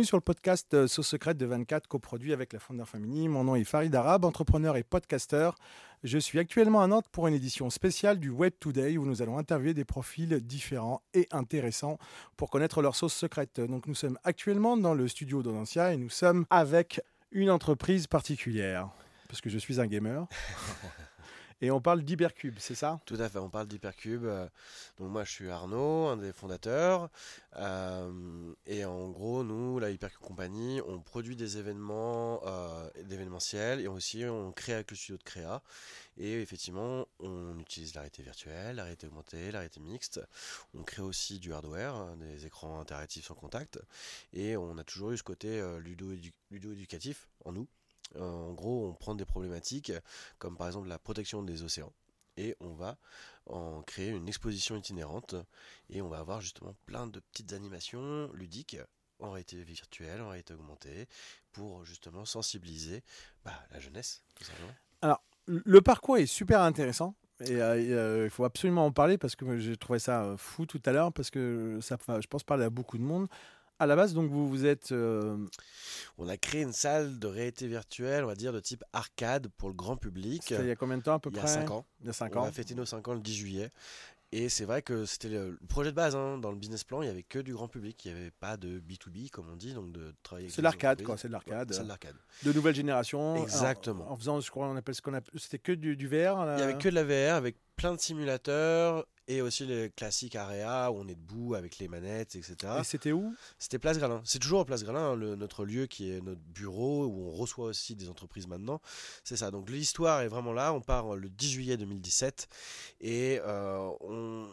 Bienvenue sur le podcast euh, Sauce Secrète de 24, coproduit avec la Fondeur Family. Mon nom est Farid Arabe, entrepreneur et podcaster. Je suis actuellement à Nantes pour une édition spéciale du Web Today où nous allons interviewer des profils différents et intéressants pour connaître leur sauce secrète. Donc nous sommes actuellement dans le studio d'Odensia et nous sommes avec une entreprise particulière parce que je suis un gamer. Et on parle d'Hypercube, c'est ça? Tout à fait, on parle d'Hypercube. Euh, donc moi je suis Arnaud, un des fondateurs. Euh, et en gros, nous, la Hypercube Company, on produit des événements euh, et aussi on crée avec le studio de créa. Et effectivement, on utilise la réalité virtuelle, la réalité augmentée, la mixte. On crée aussi du hardware, hein, des écrans interactifs sans contact. Et on a toujours eu ce côté ludo-éducatif en nous. Euh, en gros, on prend des problématiques comme par exemple la protection des océans et on va en créer une exposition itinérante et on va avoir justement plein de petites animations ludiques en réalité virtuelle, en réalité augmentée, pour justement sensibiliser bah, la jeunesse. Alors, le parcours est super intéressant. Et euh, euh, il faut absolument en parler parce que j'ai trouvé ça fou tout à l'heure parce que ça, je pense, parler à beaucoup de monde à la base, donc vous vous êtes. Euh, on a créé une salle de réalité virtuelle, on va dire de type arcade pour le grand public. Il y a combien de temps à peu près Il y a 5 ans. Il y a 5 ans. On a fêté nos 5 ans le 10 juillet. Et c'est vrai que c'était le projet de base. Hein. Dans le business plan, il n'y avait que du grand public. Il n'y avait pas de B2B, comme on dit, donc de travailler. C'est l'arcade, quoi. C'est de l'arcade. c'est de l'arcade. De nouvelle génération. Exactement. En, faisant, je crois, on appelle ce qu'on appelle. C'était que du, du VR. Il n'y avait que de la VR avec plein de simulateurs et aussi les classiques AREA où on est debout avec les manettes, etc. Et c'était où? C'était Place Gralin. C'est toujours Place Gralin, hein, notre lieu qui est notre bureau où on reçoit aussi des entreprises maintenant. C'est ça. Donc l'histoire est vraiment là. On part le 10 juillet 2017 et euh, on,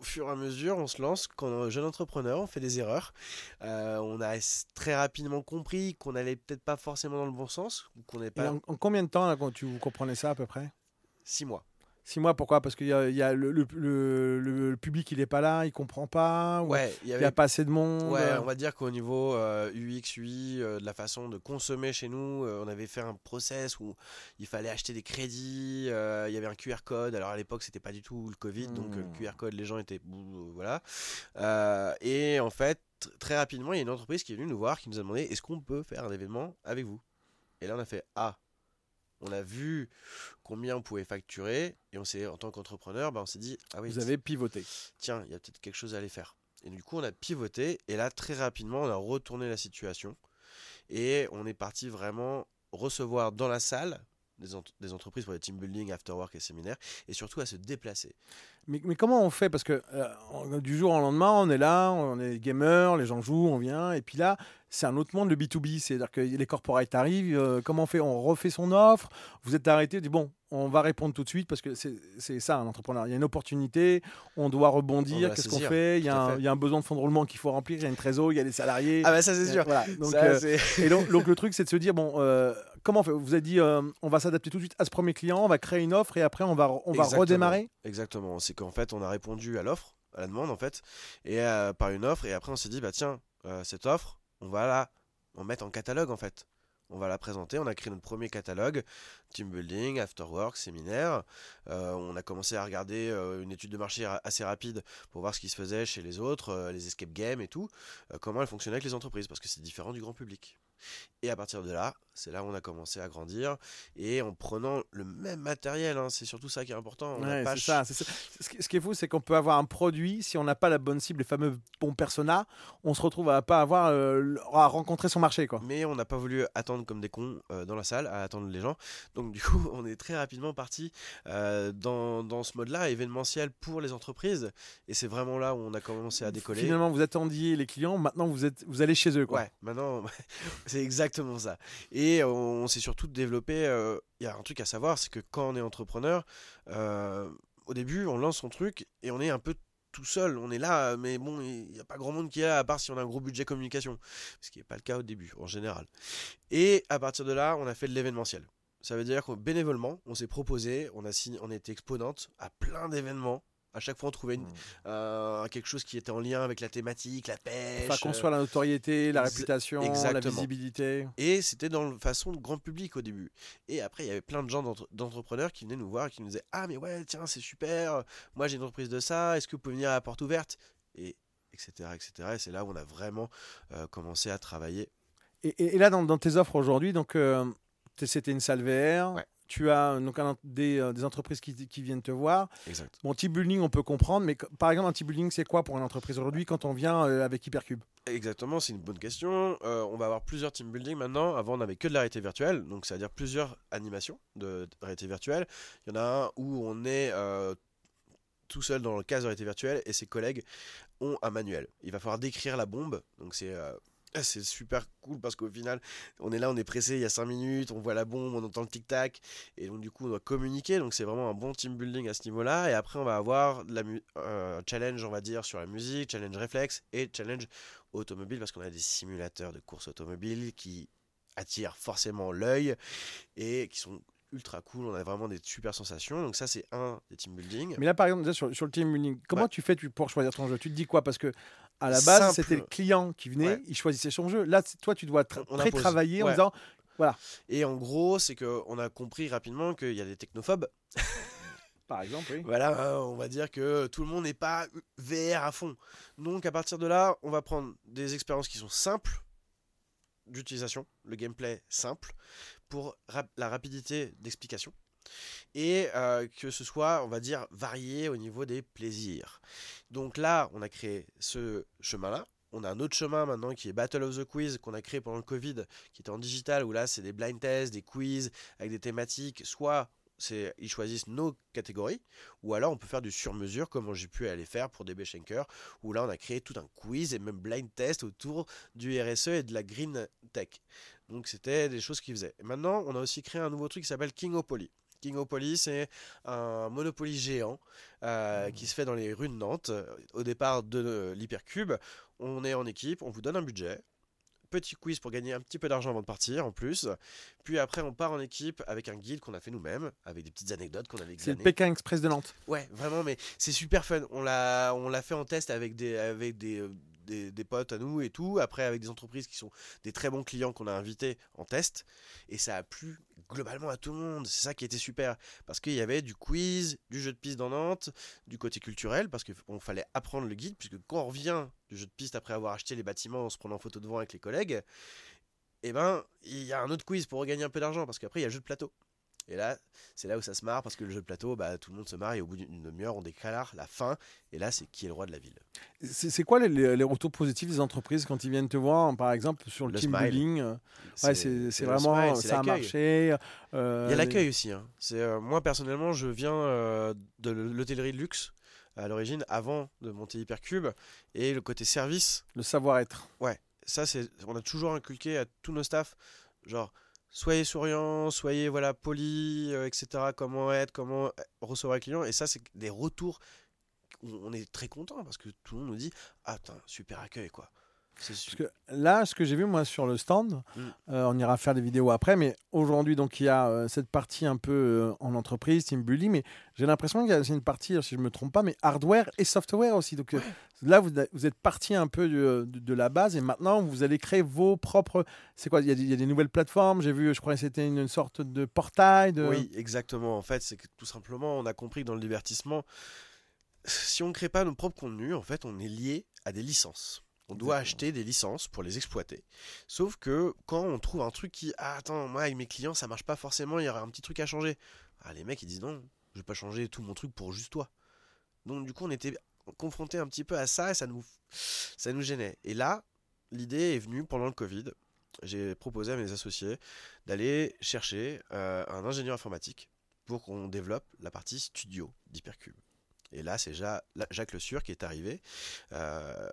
au fur et à mesure, on se lance quand un jeune entrepreneur, on fait des erreurs. Euh, on a très rapidement compris qu'on n'allait peut-être pas forcément dans le bon sens. Qu'on pas... En, combien de temps là, quand tu comprenais ça à peu près? Six mois. Six mois, pourquoi? Parce qu'il y a, y a le, le, le, public, il n'est pas là, il comprend pas. Ouais, il n'y a pas assez de monde. Ouais, on va dire qu'au niveau euh, UX, UI, euh, de la façon de consommer chez nous, euh, on avait fait un process où il fallait acheter des crédits. il y avait un QR code. Alors à l'époque, c'était pas du tout le Covid, donc le hmm. QR code, les gens étaient voilà. et en fait, très rapidement, il y a une entreprise qui est venue nous voir, qui nous a demandé est-ce qu'on peut faire un événement avec vous? Et là, on a fait ah on a vu combien on pouvait facturer et on s'est en tant qu'entrepreneur bah, on s'est dit ah oui vous avez pivoté. tiens il y a peut-être quelque chose à aller faire. Et du coup on a pivoté et là très rapidement on a retourné la situation et on est parti vraiment recevoir dans la salle des, entreprises pour les team building, after work et séminaires, et surtout à se déplacer. Mais, comment on fait? Parce que euh, du jour au lendemain, on est là, on est gamer, les gens jouent, on vient, et puis là, c'est un autre monde le B2B, c'est-à-dire que les corporates arrivent, euh, comment on fait? On refait son offre, vous êtes arrêté, dit bon, on va répondre tout de suite parce que c'est ça un entrepreneur. Il y a une opportunité, on doit rebondir, qu'est-ce qu'on fait? Il y, a un, besoin de fonds de roulement qu'il faut remplir, il y a une trésor, il y a des salariés. Ah bah ça c'est sûr. Donc, euh, et donc, le truc c'est de se dire, bon, euh, comment on fait? Vous avez dit, on va s'adapter tout de suite à ce premier client, on va créer une offre et après on va, on va redémarrer? Exactement, c'est qu'en fait on a répondu à l'offre, à la demande en fait, et par une offre et après on s'est dit, bah tiens, cette offre, on va la en mettre en catalogue en fait. On va la présenter, on a créé notre premier catalogue, team building, after work, séminaire. Euh, on a commencé à regarder euh, une étude de marché assez rapide pour voir ce qui se faisait chez les autres, euh, les escape games et tout, comment elles fonctionnaient avec les entreprises, parce que c'est différent du grand public. Et à partir de là, c'est là où on a commencé à grandir et en prenant le même matériel. Hein, c'est surtout ça qui est important. ça, Ce qui est fou, c'est qu'on peut avoir un produit si on n'a pas la bonne cible, les fameux bons personas, on se retrouve à pas avoir à rencontrer son marché, quoi. Mais on n'a pas voulu attendre comme des cons euh, dans la salle, à attendre les gens. Donc du coup, on est très rapidement parti euh, dans, dans, ce mode-là, événementiel pour les entreprises. Et c'est vraiment là où on a commencé à décoller. Finalement, vous attendiez les clients, maintenant vous êtes, vous allez chez eux, quoi. Ouais, maintenant c'est exactement ça. Et on, s'est surtout développé. Euh, il y a un truc à savoir, c'est que quand on est entrepreneur, au début, on lance son truc et on est un peu tout seul. On est là, mais bon, il n'y a pas grand monde qui est là, à part si on a un gros budget communication. Ce qui n'est pas le cas au début, en général. Et à partir de là, on a fait de l'événementiel. Ça veut dire que bénévolement, on s'est proposé, on a, signé, on été exponente à plein d'événements à chaque fois, on trouvait une, hmm. euh, quelque chose qui était en lien avec la thématique, la pêche. Enfin, construire la notoriété, la réputation, la visibilité. Et c'était dans la façon de grand public au début. Et après, il y avait plein de gens d'entrepreneurs qui venaient nous voir et qui nous disaient Ah, mais ouais, tiens, c'est super. Moi, j'ai une entreprise de ça. Est-ce que vous pouvez venir à la porte ouverte? Et etc. etc. Et c'est là où on a vraiment commencé à travailler. Et, et, là, dans, dans, tes offres aujourd'hui, donc c'était une salle VR. Ouais tu as donc des, euh, des, entreprises qui, qui, viennent te voir. Exact. Bon, team building, on peut comprendre, mais par exemple, un team building, c'est quoi pour une entreprise aujourd'hui quand on vient euh, avec Hypercube? Exactement, c'est une bonne question. Euh, on va avoir plusieurs team building maintenant. Avant, on n'avait que de la réalité virtuelle, donc c'est-à-dire plusieurs animations de, réalité virtuelle. Il y en a un où on est tout seul dans le cas de réalité virtuelle et ses collègues ont un manuel. Il va falloir décrire la bombe, donc c'est c'est super cool parce qu'au final, on est là, on est pressé, il y a 5 minutes, on voit la bombe, on entend le tic-tac, et donc du coup, on doit communiquer. Donc c'est vraiment un bon team building à ce niveau-là. Et après, on va avoir un challenge, on va dire, sur la musique, challenge réflexe et challenge automobile parce qu'on a des simulateurs de course automobile qui attirent forcément l'œil et qui sont ultra cool, on a vraiment des super sensations. Donc ça c'est un des team building. Mais là par exemple sur, sur le team building, comment tu fais pour choisir ton jeu? Tu te dis quoi? Parce que à la base, c'était le client qui venait, il choisissait son jeu. Là, toi, tu dois très travailler en disant, voilà. Et en gros, c'est qu'on a compris rapidement qu'il y a des technophobes. Par exemple, oui. Voilà, hein, on va dire que tout le monde n'est pas VR à fond. Donc, à partir de là, on va prendre des expériences qui sont simples d'utilisation, le gameplay simple, pour la rapidité d'explication et euh, que ce soit, on va dire, varié au niveau des plaisirs. Donc là, on a créé ce chemin-là. On a un autre chemin maintenant qui est Battle of the Quiz qu'on a créé pendant le Covid, qui était en digital, où là c'est des blind tests, des quiz avec des thématiques. Soit c'est ils choisissent nos catégories, ou alors on peut faire du sur-mesure comme j'ai pu aller faire pour DB Schenker, où là on a créé tout un quiz et même blind test autour du RSE et de la green tech. Donc c'était des choses qu'ils faisaient. maintenant on a aussi créé un nouveau truc qui s'appelle Kingopoly. Kingopoly, c'est un Monopoly géant euh, qui se fait dans les rues de Nantes. Au départ de l'Hypercube, on est en équipe, on vous donne un budget. Petit quiz pour gagner un petit peu d'argent avant de partir en plus. Puis après, on part en équipe avec un guide qu'on a fait nous-mêmes, avec des petites anecdotes qu'on avait C'est le Pékin Express de Nantes. Ouais, vraiment, mais c'est super fun. On l'a, on l'a fait en test avec des, avec des, euh, des, potes à nous et tout. Après, avec des entreprises qui sont des très bons clients qu'on a invités en test. Et ça a plu globalement à tout le monde. C'est ça qui était super. Parce qu'il y avait du quiz, du jeu de piste dans Nantes, du côté culturel, parce qu'il fallait apprendre le guide, puisque quand on revient du jeu de piste après avoir acheté les bâtiments en se prenant en photo devant avec les collègues, et eh ben, il y a un autre quiz pour regagner un peu d'argent, parce qu'après, il y a le jeu de plateau. Et là, c'est là où ça se marre parce que le jeu de plateau, bah, tout le monde se marre et au bout d'une demi-heure, on déclare la fin. Et là, c'est qui est le roi de la ville. C'est quoi les, retours positifs des entreprises quand ils viennent te voir, par exemple, sur le, team building ouais, C'est vraiment, ça a marché. Euh, Il y a l'accueil aussi. Hein. Euh, moi, personnellement, je viens euh, de l'hôtellerie de luxe à l'origine, avant de monter Hypercube. Et le côté service. Le savoir-être. Ouais, ça, c'est on a toujours inculqué à tous nos staffs, genre soyez souriant, soyez voilà poli, euh, etc. Comment être, comment recevoir un client. Et ça, c'est des retours. On est très content parce que tout le monde nous dit Ah, super accueil, quoi. Parce que là, ce que j'ai vu moi sur le stand, mm. euh, on ira faire des vidéos après, mais aujourd'hui, donc il y a euh, cette partie un peu euh, en entreprise, team building, mais j'ai l'impression qu'il y a une partie, si je ne me trompe pas, mais hardware et software aussi. Donc là, vous, vous, êtes parti un peu de, de, la base et maintenant vous allez créer vos propres. C'est quoi il y, a, il y, a, des nouvelles plateformes. J'ai vu, je crois que c'était une, sorte de portail. De... Oui, exactement. En fait, c'est que tout simplement, on a compris que dans le divertissement, si on ne crée pas nos propres contenus, en fait, on est lié à des licences. On doit acheter des licences pour les exploiter. Sauf que quand on trouve un truc qui, ah, attends, moi avec mes clients ça marche pas forcément, il y aura un petit truc à changer. Ah, les mecs ils disent non, je vais pas changer tout mon truc pour juste toi. Donc du coup on était confronté un petit peu à ça et ça nous, ça nous gênait. Et là, l'idée est venue pendant le Covid. J'ai proposé à mes associés d'aller chercher euh, un ingénieur informatique pour qu'on développe la partie studio d'Hypercube. Et là, c'est Jacques Le Sur qui est arrivé euh,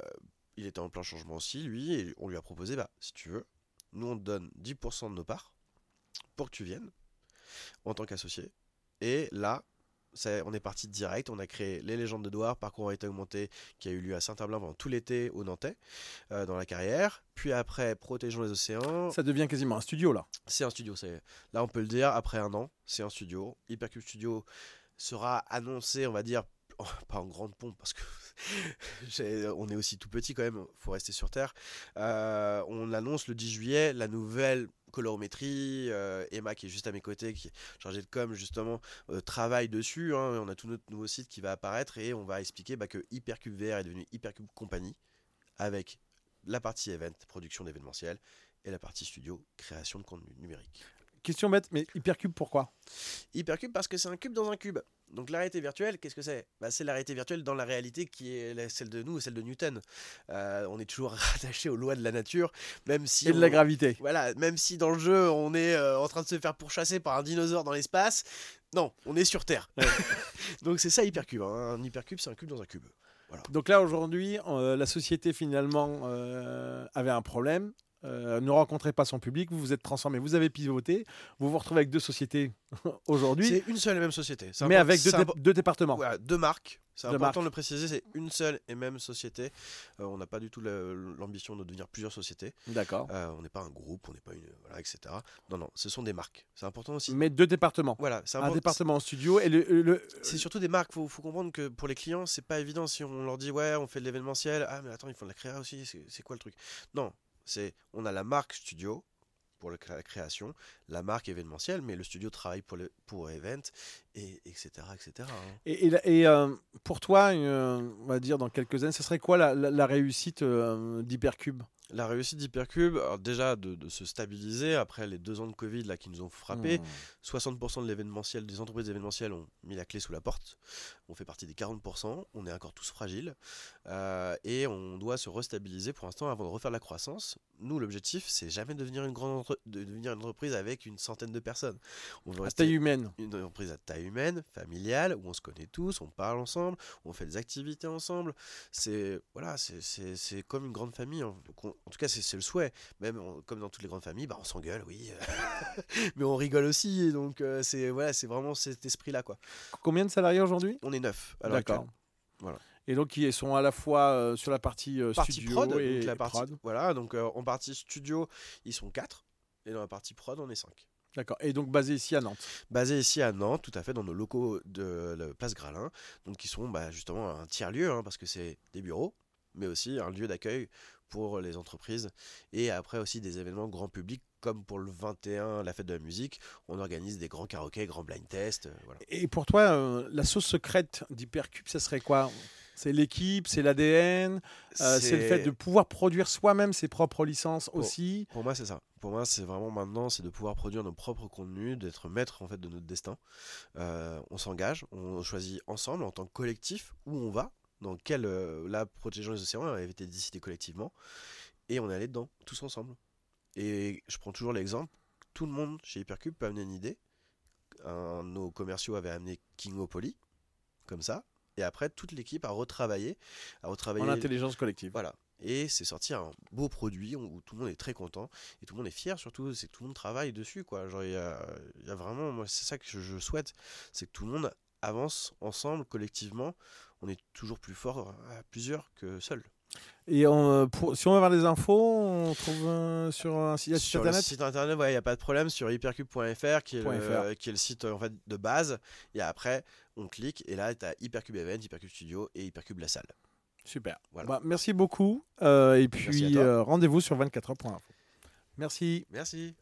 il était en plein changement aussi, lui, et on lui a proposé, bah, si tu veux, nous on te donne 10% de nos parts pour que tu viennes en tant qu'associé. Et là, on est parti direct, on a créé les légendes de Douar, parcours a été augmenté, qui a eu lieu à Saint-Herblain pendant tout l'été au Nantais, euh, dans la carrière. Puis après, Protégeons les océans. Ça devient quasiment un studio là. C'est un studio, c'est là on peut le dire, après un an, c'est un studio. Hypercube Studio sera annoncé, on va dire, pas en grande pompe parce que on est aussi tout petit quand même, faut rester sur Terre. Euh, on annonce le 10 juillet la nouvelle colorométrie. Euh, Emma qui est juste à mes côtés, qui est chargée de com justement, euh, travaille dessus. Hein. on a tout notre nouveau site qui va apparaître et on va expliquer bah, que Hypercube VR est devenu Hypercube Company avec la partie event, production d'événementiel, et la partie studio, création de contenu numérique. Question bête, mais Hypercube, pourquoi? Hypercube parce que c'est un cube dans un cube. Donc la réalité virtuelle, qu'est-ce que c'est? Bah, C'est la réalité virtuelle dans la réalité qui est celle de nous, celle de Newton. Euh, on est toujours rattaché aux lois de la nature, même si Et de on- la gravité. voilà, même si dans le jeu on est euh, en train de se faire pourchasser par un dinosaure dans l'espace, non, on est sur Terre. Ouais. Donc c'est ça Hypercube. hein. Un Hypercube, c'est un cube dans un cube. Donc là, aujourd'hui, euh, la société, finalement, avait un problème. Euh, ne rencontrait pas son public, vous vous êtes transformé, vous avez pivoté, vous vous retrouvez avec deux sociétés aujourd'hui, C'est une seule et même société. Mais avec deux, dé- départements. Deux marques. C'est important marques. de le préciser, c'est une seule et même société. Euh, on n'a pas du tout la- l'ambition de devenir plusieurs sociétés. D'accord. Euh, on n'est pas un groupe, on n'est pas une. Voilà, etc. Non, non, ce sont des marques. C'est important aussi. Mais deux départements. Voilà, c'est Un département en studio et le, le- C'est surtout des marques. Faut, faut comprendre que pour les clients, c'est pas évident si on leur dit ouais, on fait de l'événementiel. Ah mais attends, il faut de la créa aussi. C'est quoi le truc? Non, c'est on a la marque studio pour la création, la marque événementielle, mais le studio travaille pour le pour event et etc etc. hein. Et, et euh, pour toi, on va dire dans quelques années, ce serait quoi la, la- la réussite euh, d'Hypercube? La réussite d'Hypercube, déjà de, de se stabiliser après les deux ans de Covid là qui nous ont frappé. Mmh. 60% de l'événementiel, des entreprises événementielles ont mis la clé sous la porte. On fait partie des 40%. On est encore tous fragiles. Euh, et on doit se restabiliser pour l'instant avant de refaire la croissance. Nous, l'objectif, c'est jamais de devenir une grande entre- de devenir une entreprise avec une centaine de personnes. On veut À taille humaine. une entreprise à taille humaine, familiale, où on se connaît tous, on parle ensemble, on fait des activités ensemble. C'est voilà, c'est comme une grande famille. hein. Donc, on- en tout cas, c'est le souhait. Même on- comme dans toutes les grandes familles, bah, on s'engueule, oui, mais on rigole aussi. Donc euh, c'est voilà, c'est vraiment cet esprit-là quoi. Combien de salariés aujourd'hui? On est neuf. D'accord. Voilà. Et donc, ils sont à la fois euh, sur la partie euh, Partie studio prod, et donc la partie prod. voilà, donc euh, en partie studio, ils sont quatre. Et dans la partie prod, on est cinq. D'accord. Et donc basé ici à Nantes? basé ici à Nantes, tout à fait dans nos locaux de la place Gralin, donc qui sont bah, justement un tiers lieu hein, parce que c'est des bureaux, mais aussi un lieu d'accueil pour les entreprises et après aussi des événements grand public comme pour le 21, la fête de la musique, on organise des grands karaokés, grands blind tests, euh, voilà. Et pour toi, euh, la sauce secrète d'Hypercube, ça serait quoi? C'est l'équipe, c'est l'ADN, euh, c'est le fait de pouvoir produire soi-même ses propres licences Bon. aussi? Pour moi, c'est ça. Pour moi, c'est vraiment maintenant, c'est de pouvoir produire nos propres contenus, d'être maître en fait de notre destin. Euh, on s'engage, on choisit ensemble en tant que collectif où on va, dans quel euh, là protégeant les océans avait été décidé collectivement, et on est allé dedans tous ensemble. Et je prends toujours l'exemple, tout le monde chez Hypercube peut amener une idée. Un- nos commerciaux avaient amené Kingopoly, comme ça, et après toute l'équipe a retravaillé, a retravaillé En intelligence collective. voilà. Et c'est sorti un beau produit où tout le monde est très content et tout le monde est fier surtout, c'est que tout le monde travaille dessus quoi. Genre il y a, il y a vraiment, moi c'est ça que je souhaite, c'est que tout le monde avance ensemble, collectivement. On est toujours plus fort à plusieurs que seul. Et on, pour- si on veut avoir des infos, on trouve euh, sur un site, Sur internet. le site internet, il n'y a pas de problème, sur hypercube.fr qui, est le- qui est le site en fait, de base. Et après, on clique et là, tu as Hypercube Event, Hypercube Studio et Hypercube La Salle. Super. Voilà. Bah, merci beaucoup. Euh, et puis euh, rendez-vous sur 24h.info. Merci. Merci.